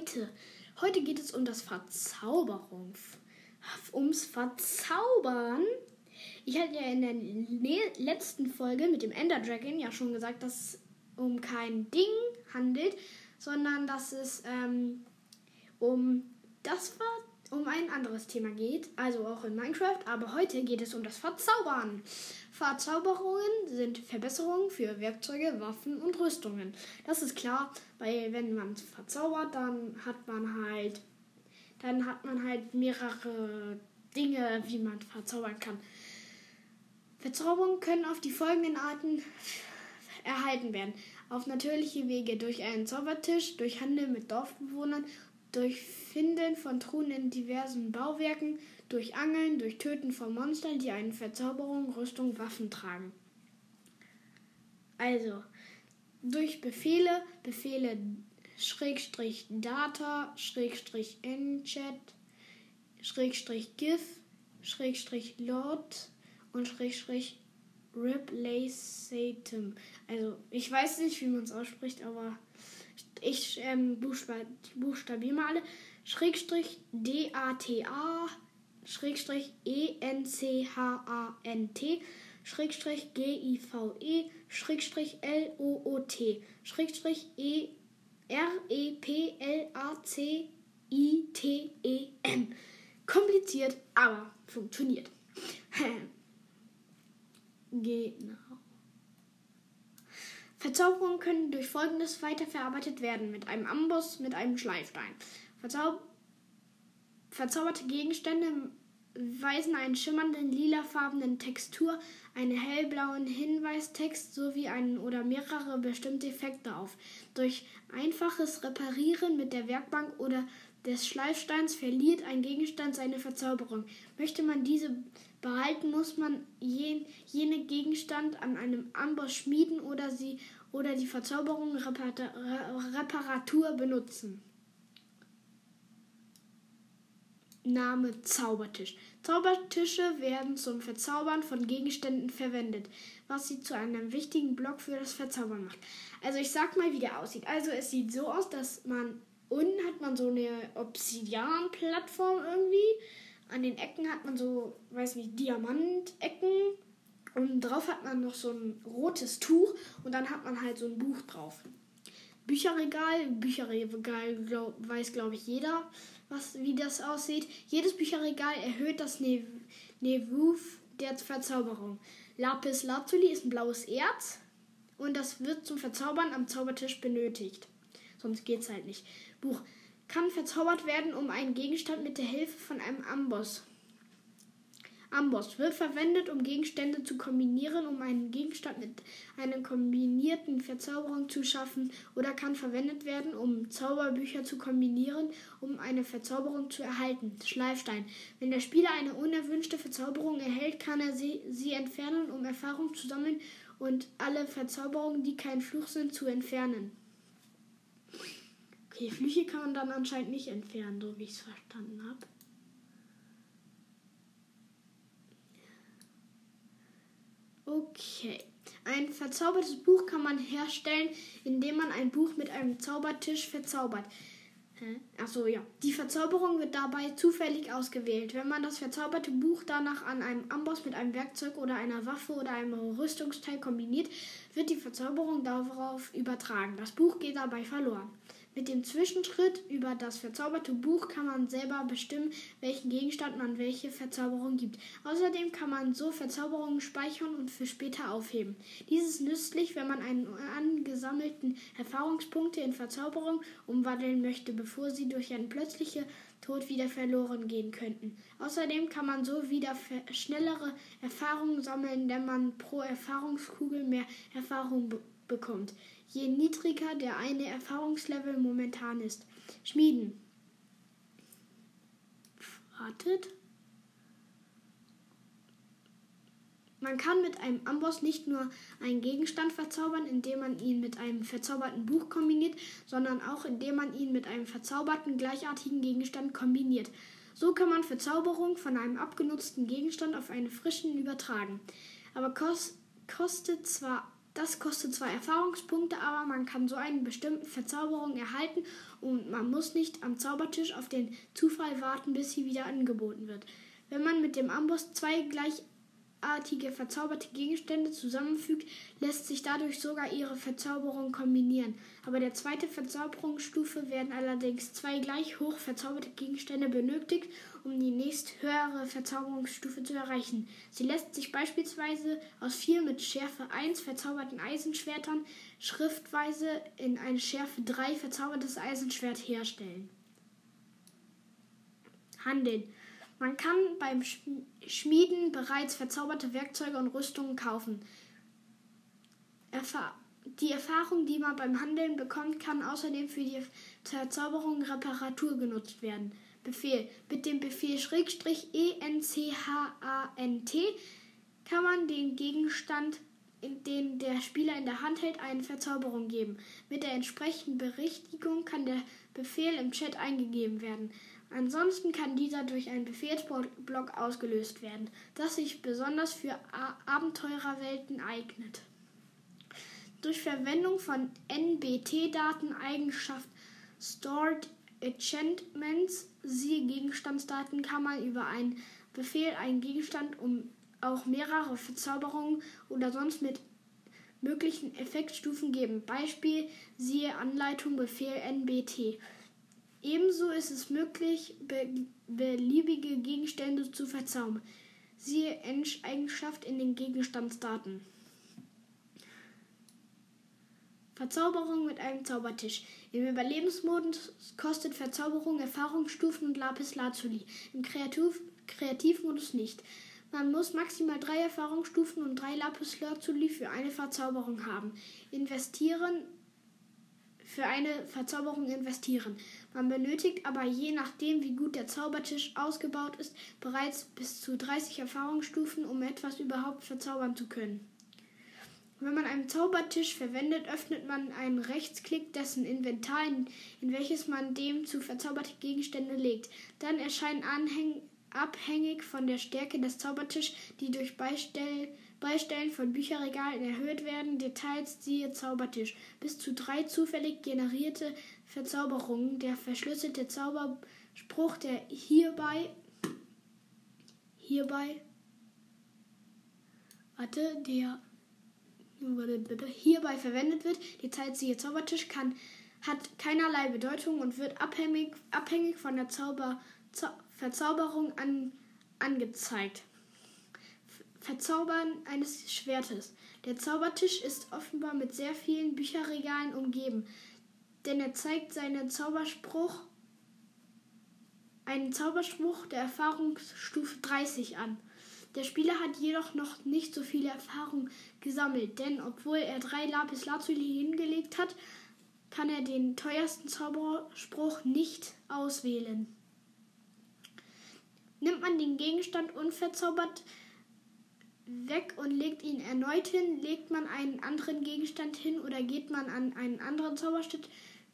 heute? Heute geht es um das Verzauberung. Ums Verzaubern. Ich hatte ja in der ne-, letzten Folge mit dem Ender Dragon ja schon gesagt, dass es um kein Ding handelt, sondern dass es ähm, um das um ein anderes Thema geht, also auch in Minecraft, aber heute geht es um das Verzaubern. Verzauberungen sind Verbesserungen für Werkzeuge, Waffen und Rüstungen. Das ist klar, weil wenn man verzaubert, dann hat man halt dann hat man halt mehrere Dinge, wie man verzaubern kann. Verzauberungen können auf die folgenden Arten erhalten werden. Auf natürliche Wege durch einen Zaubertisch, durch Handel mit Dorfbewohnern, durch Finden von Truhen in diversen Bauwerken, durch Angeln, durch Töten von Monstern, die eine Verzauberung, Rüstung, Waffen tragen. Also, durch Befehle, Befehle Schrägstrich Data, Schrägstrich Enchat, Schrägstrich GIF, Schrägstrich Lord und Schrägstrich Replaceatum. Also, ich weiß nicht, wie man es ausspricht, aber ich ähm, buchstabiere mal alle. Schrägstrich D-A-T-A, Schrägstrich E-N-C-H-A-N-T, Schrägstrich G-I-V-E, Schrägstrich L-O-O-T, Schrägstrich E-R-E-P-L-A-C-I-T-E-M. Kompliziert, aber funktioniert. genau. Verzauberungen folgendes weiterverarbeitet werden: mit einem Amboss, mit einem Schleifstein. Verzau verzauberte Gegenstände weisen einen schimmernden lilafarbenen Textur, einen hellblauen Hinweistext sowie einen oder mehrere bestimmte Effekte auf. Durch einfaches Reparieren mit der Werkbank oder des Schleifsteins verliert ein Gegenstand seine Verzauberung. Möchte man diese behalten, muss man jen, jene Gegenstand an einem Amboss schmieden oder sie oder die Verzauberung Reparatur benutzen. Name Zaubertisch. Zaubertische werden zum Verzaubern von Gegenständen verwendet, was sie zu einem wichtigen Block für das Verzaubern macht. Also ich sag mal, wie der aussieht. Also es sieht so aus, dass man unten hat man so eine Obsidian-Plattform irgendwie. An den Ecken hat man so, weiß nicht, Diamantecken. Und drauf hat man noch so ein rotes Tuch und dann hat man halt so ein Buch drauf. Bücherregal, Bücherregal glaub, weiß glaube ich jeder was, wie das aussieht. Jedes Bücherregal erhöht das Niveau der Verzauberung. Lapis Lazuli ist ein blaues Erz und das wird zum Verzaubern am Zaubertisch benötigt. Sonst geht es halt nicht. Buch kann verzaubert werden, um einen Gegenstand mit der Hilfe von einem Amboss Amboss wird verwendet, um Gegenstände zu kombinieren, um einen Gegenstand mit einer kombinierten Verzauberung zu schaffen oder kann verwendet werden, um Zauberbücher zu kombinieren, um eine Verzauberung zu erhalten. Schleifstein. Wenn der Spieler eine unerwünschte Verzauberung erhält, kann er sie, sie entfernen, um Erfahrung zu sammeln und alle Verzauberungen, die kein Fluch sind, zu entfernen. Okay, Flüche kann man dann anscheinend nicht entfernen, so wie ich es verstanden habe. Okay. Ein verzaubertes Buch kann man herstellen, indem man ein Buch mit einem Zaubertisch verzaubert. Achso, ja. Die Verzauberung wird dabei zufällig ausgewählt. Wenn man das verzauberte Buch danach an einem Amboss mit einem Werkzeug oder einer Waffe oder einem Rüstungsteil kombiniert, wird die Verzauberung darauf übertragen. Das Buch geht dabei verloren. Mit dem Zwischenschritt über das verzauberte Buch kann man selber bestimmen, welchen Gegenstand man welche Verzauberung gibt. Außerdem kann man so Verzauberungen speichern und für später aufheben. Dies ist nützlich, wenn man einen angesammelten Erfahrungspunkte in Verzauberung umwandeln möchte, bevor sie durch einen plötzlichen Tod wieder verloren gehen könnten. Außerdem kann man so wieder schnellere Erfahrungen sammeln, denn man pro Erfahrungskugel mehr Erfahrung be bekommt je niedriger der eine Erfahrungslevel momentan ist. Schmieden. Wartet. Man kann mit einem Amboss nicht nur einen Gegenstand verzaubern, indem man ihn mit einem verzauberten Buch kombiniert, sondern auch indem man ihn mit einem verzauberten gleichartigen Gegenstand kombiniert. So kann man Verzauberung von einem abgenutzten Gegenstand auf einen frischen übertragen. Aber kost, kostet zwar Das kostet zwar Erfahrungspunkte, aber man kann so eine bestimmte Verzauberung erhalten und man muss nicht am Zaubertisch auf den Zufall warten, bis sie wieder angeboten wird. Wenn man mit dem Amboss zwei gleichartige verzauberte Gegenstände zusammenfügt, lässt sich dadurch sogar ihre Verzauberung kombinieren. Aber der zweite Verzauberungsstufe werden allerdings zwei gleich hoch verzauberte Gegenstände benötigt, um die nächst höhere Verzauberungsstufe zu erreichen. Sie lässt sich beispielsweise aus vier mit Schärfe 1 verzauberten Eisenschwertern schriftweise in ein Schärfe 3 verzaubertes Eisenschwert herstellen. Handeln. Man kann beim Schmieden bereits verzauberte Werkzeuge und Rüstungen kaufen. Erfahr die Erfahrung, die man beim Handeln bekommt, kann außerdem für die Verzauberung Reparatur genutzt werden. Befehl. Mit dem Befehl Schrägstrich ENCHANT kann man den Gegenstand, den der Spieler in der Hand hält, eine Verzauberung geben. Mit der entsprechenden Berichtigung kann der Befehl im Chat eingegeben werden. Ansonsten kann dieser durch einen Befehlsblock ausgelöst werden, das sich besonders für Abenteurerwelten eignet. Durch Verwendung von NBT-Daten Eigenschaft Stored Enchantments, siehe Gegenstandsdaten, kann man über einen Befehl einen Gegenstand um auch mehrere Verzauberungen oder sonst mit möglichen Effektstufen geben. Beispiel siehe Anleitung Befehl NBT. Ebenso ist es möglich, beliebige Gegenstände zu verzaubern. Siehe Ensch-Eigenschaft in den Gegenstandsdaten. Verzauberung mit einem Zaubertisch. Im Überlebensmodus kostet Verzauberung Erfahrungsstufen und Lapis Lazuli. Im Kreativ Kreativmodus nicht. Man muss maximal drei Erfahrungsstufen und drei Lapis Lazuli für eine Verzauberung haben. Investieren für eine Verzauberung investieren. Man benötigt aber je nachdem, wie gut der Zaubertisch ausgebaut ist, bereits bis zu 30 Erfahrungsstufen, um etwas überhaupt verzaubern zu können. Wenn man einen Zaubertisch verwendet, öffnet man einen Rechtsklick dessen Inventar, in, welches man dem zu verzauberte Gegenstände legt. Dann erscheinen Anhäng abhängig von der Stärke des Zaubertischs, die durch Beistell Beistellen von Bücherregalen erhöht werden. Details siehe Zaubertisch. Bis zu drei zufällig generierte Verzauberungen. Der verschlüsselte Zauberspruch, der hierbei hierbei warte, der hierbei verwendet wird, Details siehe Zaubertisch, kann, hat keinerlei Bedeutung und wird abhängig, abhängig von der Zauber, Zau Verzauberung an, angezeigt. Verzaubern eines Schwertes. Der Zaubertisch ist offenbar mit sehr vielen Bücherregalen umgeben denn er zeigt seinen Zauberspruch, einen Zauberspruch der Erfahrungsstufe 30 an. Der Spieler hat jedoch noch nicht so viel Erfahrung gesammelt, denn obwohl er drei Lapis Lazuli hingelegt hat, kann er den teuersten Zauberspruch nicht auswählen. Nimmt man den Gegenstand unverzaubert weg und legt ihn erneut hin, legt man einen anderen Gegenstand hin oder geht man an einen anderen Zauberstift,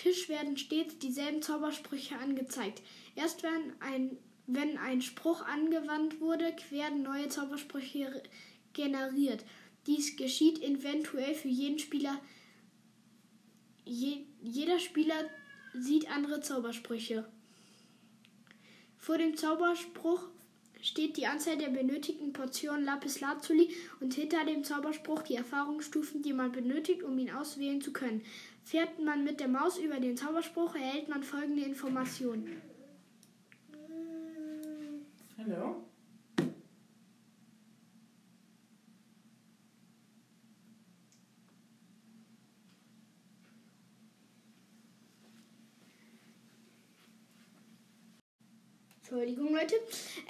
Tisch werden stets dieselben Zaubersprüche angezeigt. Erst wenn ein, wenn ein Spruch angewandt wurde, werden neue Zaubersprüche generiert. Dies geschieht eventuell für jeden Spieler. Je, jeder Spieler sieht andere Zaubersprüche. Vor dem Zauberspruch steht die Anzahl der benötigten Portionen Lapis Lazuli und hinter dem Zauberspruch die Erfahrungsstufen, die man benötigt, um ihn auswählen zu können. Fährt man mit der Maus über den Zauberspruch, erhält man folgende Informationen. Hallo? Entschuldigung, Leute.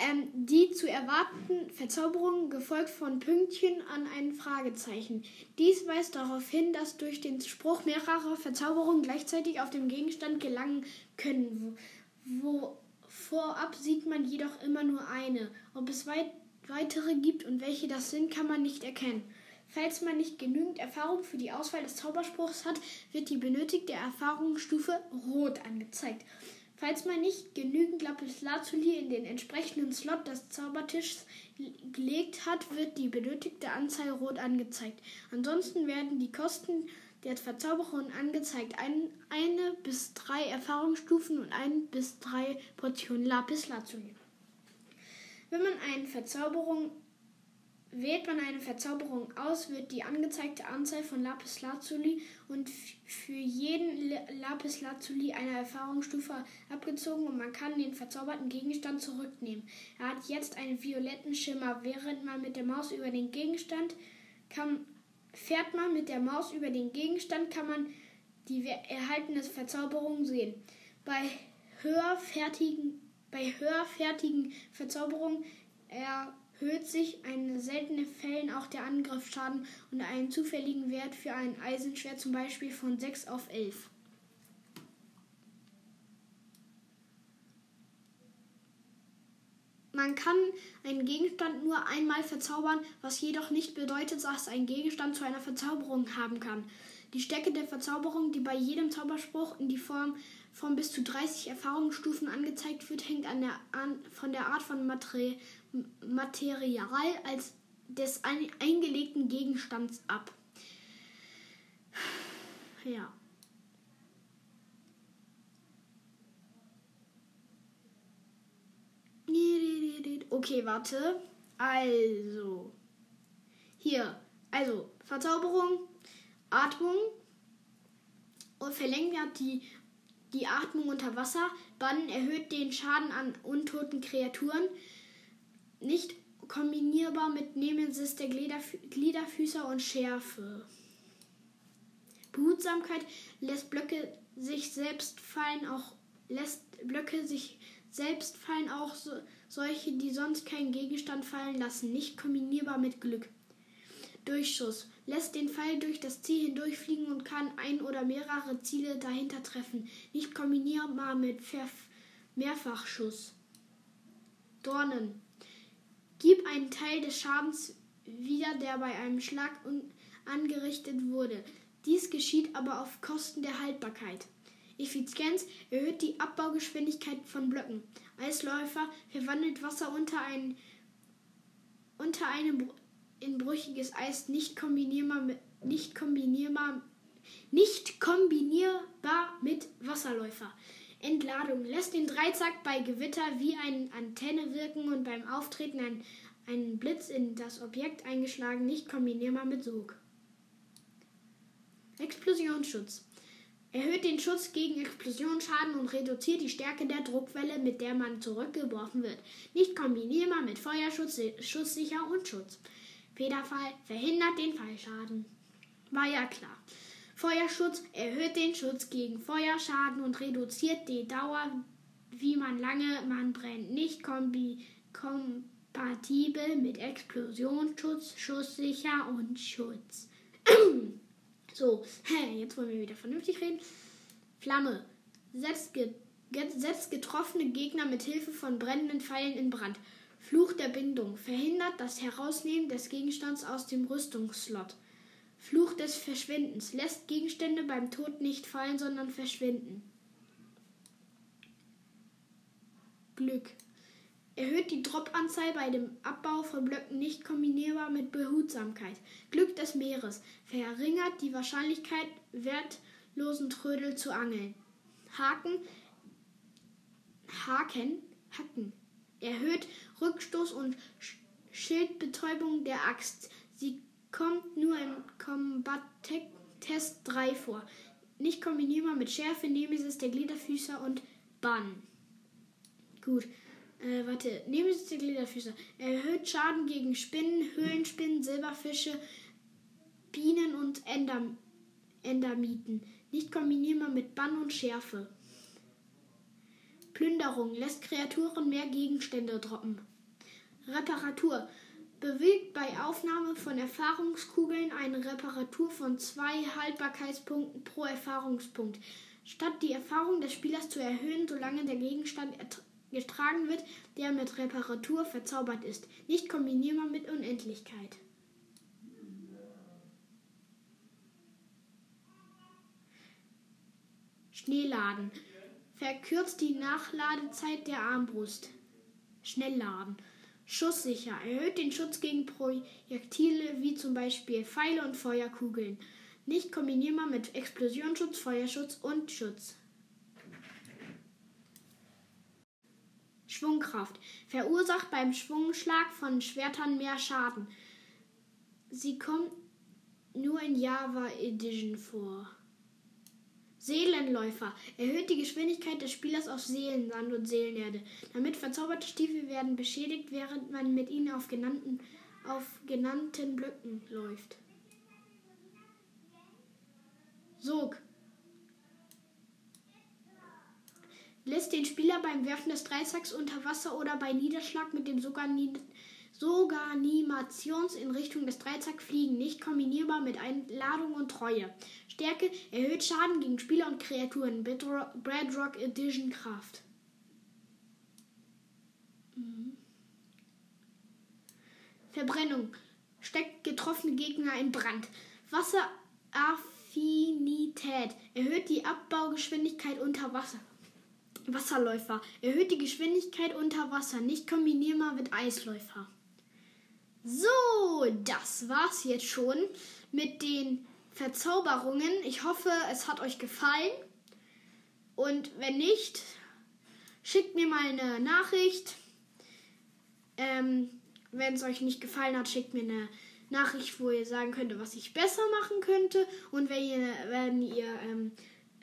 Ähm, die zu erwartenden Verzauberungen gefolgt von Pünktchen an ein Fragezeichen. Dies weist darauf hin, dass durch den Spruch mehrere Verzauberungen gleichzeitig auf dem Gegenstand gelangen können. Wo, vorab sieht man jedoch immer nur eine. Ob es weit, weitere gibt und welche das sind, kann man nicht erkennen. Falls man nicht genügend Erfahrung für die Auswahl des Zauberspruchs hat, wird die benötigte Erfahrungsstufe rot angezeigt. Falls man nicht genügend Lapislazuli in den entsprechenden Slot des Zaubertischs gelegt hat, wird die benötigte Anzahl rot angezeigt. Ansonsten werden die Kosten der Verzauberung angezeigt. Ein, eine bis drei Erfahrungsstufen und ein bis drei Portionen Lapislazuli. Wenn man eine Verzauberung Wählt man eine Verzauberung aus, wird die angezeigte Anzahl von Lapis Lazuli und für jeden Lapis Lazuli eine Erfahrungsstufe abgezogen und man kann den verzauberten Gegenstand zurücknehmen. Er hat jetzt einen violetten Schimmer. Während man mit der Maus über den Gegenstand kann, fährt man mit der Maus über den Gegenstand, kann man die erhaltene Verzauberung sehen. Bei höherfertigen, bei höherfertigen Verzauberungen er erhöht sich in seltenen Fällen auch der Angriffsschaden und einen zufälligen Wert für ein Eisenschwert zum Beispiel von 6 auf 11. Man kann einen Gegenstand nur einmal verzaubern, was jedoch nicht bedeutet, dass ein Gegenstand zu einer Verzauberung haben kann. Die Stärke der Verzauberung, die bei jedem Zauberspruch in die Form von bis zu 30 Erfahrungsstufen angezeigt wird, hängt an der, an, von der Art von Materie, Material als des eingelegten Gegenstands ab. Ja. Okay, warte. Also. Hier. Also, Verzauberung, Atmung und verlängert die, die Atmung unter Wasser. Bann erhöht den Schaden an untoten Kreaturen nicht kombinierbar mit Nemesis der Gliederfüßer und Schärfe. Behutsamkeit lässt Blöcke sich selbst fallen, auch lässt Blöcke sich selbst fallen, auch so, solche, die sonst keinen Gegenstand fallen lassen, nicht kombinierbar mit Glück. Durchschuss lässt den Pfeil durch das Ziel hindurchfliegen und kann ein oder mehrere Ziele dahinter treffen, nicht kombinierbar mit Verf Mehrfachschuss. Dornen Gib einen Teil des Schadens wieder, der bei einem Schlag angerichtet wurde. Dies geschieht aber auf Kosten der Haltbarkeit. Effizienz erhöht die Abbaugeschwindigkeit von Blöcken. Eisläufer verwandelt Wasser unter ein unter einem in brüchiges Eis nicht kombinierbar mit, nicht kombinierbar nicht kombinierbar mit Wasserläufer. Entladung lässt den Dreizack bei Gewitter wie eine Antenne wirken und beim Auftreten ein, ein Blitz in das Objekt eingeschlagen, nicht kombinierbar mit Sog. Explosionsschutz erhöht den Schutz gegen Explosionsschaden und reduziert die Stärke der Druckwelle, mit der man zurückgeworfen wird. Nicht kombinierbar mit Feuerschutz, schusssicher und Schutz. Federfall verhindert den Fallschaden. War ja klar. Feuerschutz erhöht den Schutz gegen Feuerschaden und reduziert die Dauer, wie man lange man brennt. Nicht kombi kompatibel mit Explosionsschutz, schusssicher und Schutz. so, jetzt wollen wir wieder vernünftig reden. Flamme setzt, ge setzt getroffene Gegner mit Hilfe von brennenden Pfeilen in Brand. Fluch der Bindung verhindert das Herausnehmen des Gegenstands aus dem Rüstungsslot. Fluch des Verschwindens lässt Gegenstände beim Tod nicht fallen, sondern verschwinden. Glück erhöht die Dropanzahl bei dem Abbau von Blöcken nicht kombinierbar mit Behutsamkeit. Glück des Meeres verringert die Wahrscheinlichkeit, wertlosen Trödel zu angeln. Haken, Haken, Hacken erhöht Rückstoß und Schildbetäubung der Axt. Sie kommt nur im Combat Test 3 vor. Nicht kombinierbar mit Schärfe, Nemesis der Gliederfüßer und Bann. Gut. Äh, warte. Nemesis der Gliederfüßer. Erhöht Schaden gegen Spinnen, Höhlenspinnen, Silberfische, Bienen und Endam Endermieten. Nicht kombinierbar mit Bann und Schärfe. Plünderung lässt Kreaturen mehr Gegenstände droppen. Reparatur bewegt bei Aufnahme von Erfahrungskugeln eine Reparatur von zwei Haltbarkeitspunkten pro Erfahrungspunkt. Statt die Erfahrung des Spielers zu erhöhen, solange der Gegenstand getragen wird, der mit Reparatur verzaubert ist. Nicht kombinierbar mit Unendlichkeit. Schneeladen Verkürzt die Nachladezeit der Armbrust. Schnellladen. Schusssicher. Erhöht den Schutz gegen Projektile wie zum Beispiel Pfeile und Feuerkugeln. Nicht kombinierbar mit Explosionsschutz, Feuerschutz und Schutz. Schwungkraft. Verursacht beim Schwungschlag von Schwertern mehr Schaden. Sie kommt nur in Java Edition vor. Seelenläufer. Erhöht die Geschwindigkeit des Spielers auf Seelensand und Seelenerde. Damit verzauberte Stiefel werden beschädigt, während man mit ihnen auf genannten, auf genannten Blöcken läuft. Sog. Lässt den Spieler beim Werfen des Dreizacks unter Wasser oder bei Niederschlag mit dem Soganimations in Richtung des Dreizack fliegen, nicht kombinierbar mit Einladung und Treue. Stärke erhöht Schaden gegen Spieler und Kreaturen. Bedrock Edition Kraft. Mhm. Verbrennung. Steckt getroffene Gegner in Brand. Wasseraffinität. Erhöht die Abbaugeschwindigkeit unter Wasser. Wasserläufer. Erhöht die Geschwindigkeit unter Wasser. Nicht kombinierbar mit Eisläufer. So, das war's jetzt schon mit den Verzauberungen. Ich hoffe, es hat euch gefallen. Und wenn nicht, schickt mir mal eine Nachricht. Ähm, wenn es euch nicht gefallen hat, schickt mir eine Nachricht, wo ihr sagen könnt, was ich besser machen könnte. Und wenn ihr, wenn ihr ähm,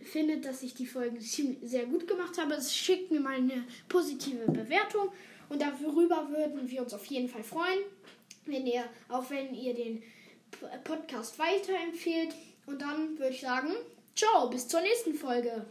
findet, dass ich die Folgen sehr gut gemacht habe, schickt mir mal eine positive Bewertung. Und darüber würden wir uns auf jeden Fall freuen, wenn ihr, auch wenn ihr den Podcast weiterempfehlt. Und dann würde ich sagen, ciao, bis zur nächsten Folge.